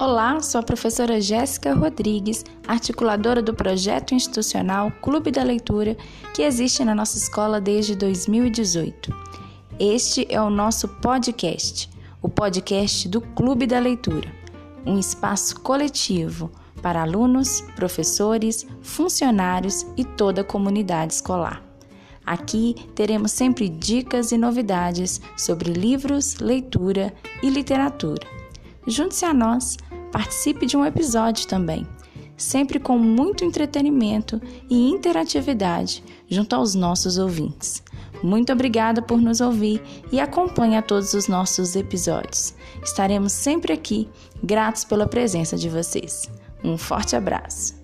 Olá, sou a professora Jéssica Rodrigues, articuladora do projeto institucional Clube da Leitura, que existe na nossa escola desde 2018. Este é o nosso podcast, o podcast do Clube da Leitura, um espaço coletivo para alunos, professores, funcionários e toda a comunidade escolar. Aqui teremos sempre dicas e novidades sobre livros, leitura e literatura. Junte-se a nós, participe de um episódio também, sempre com muito entretenimento e interatividade junto aos nossos ouvintes. Muito obrigada por nos ouvir e acompanhe a todos os nossos episódios. Estaremos sempre aqui, gratos pela presença de vocês. Um forte abraço.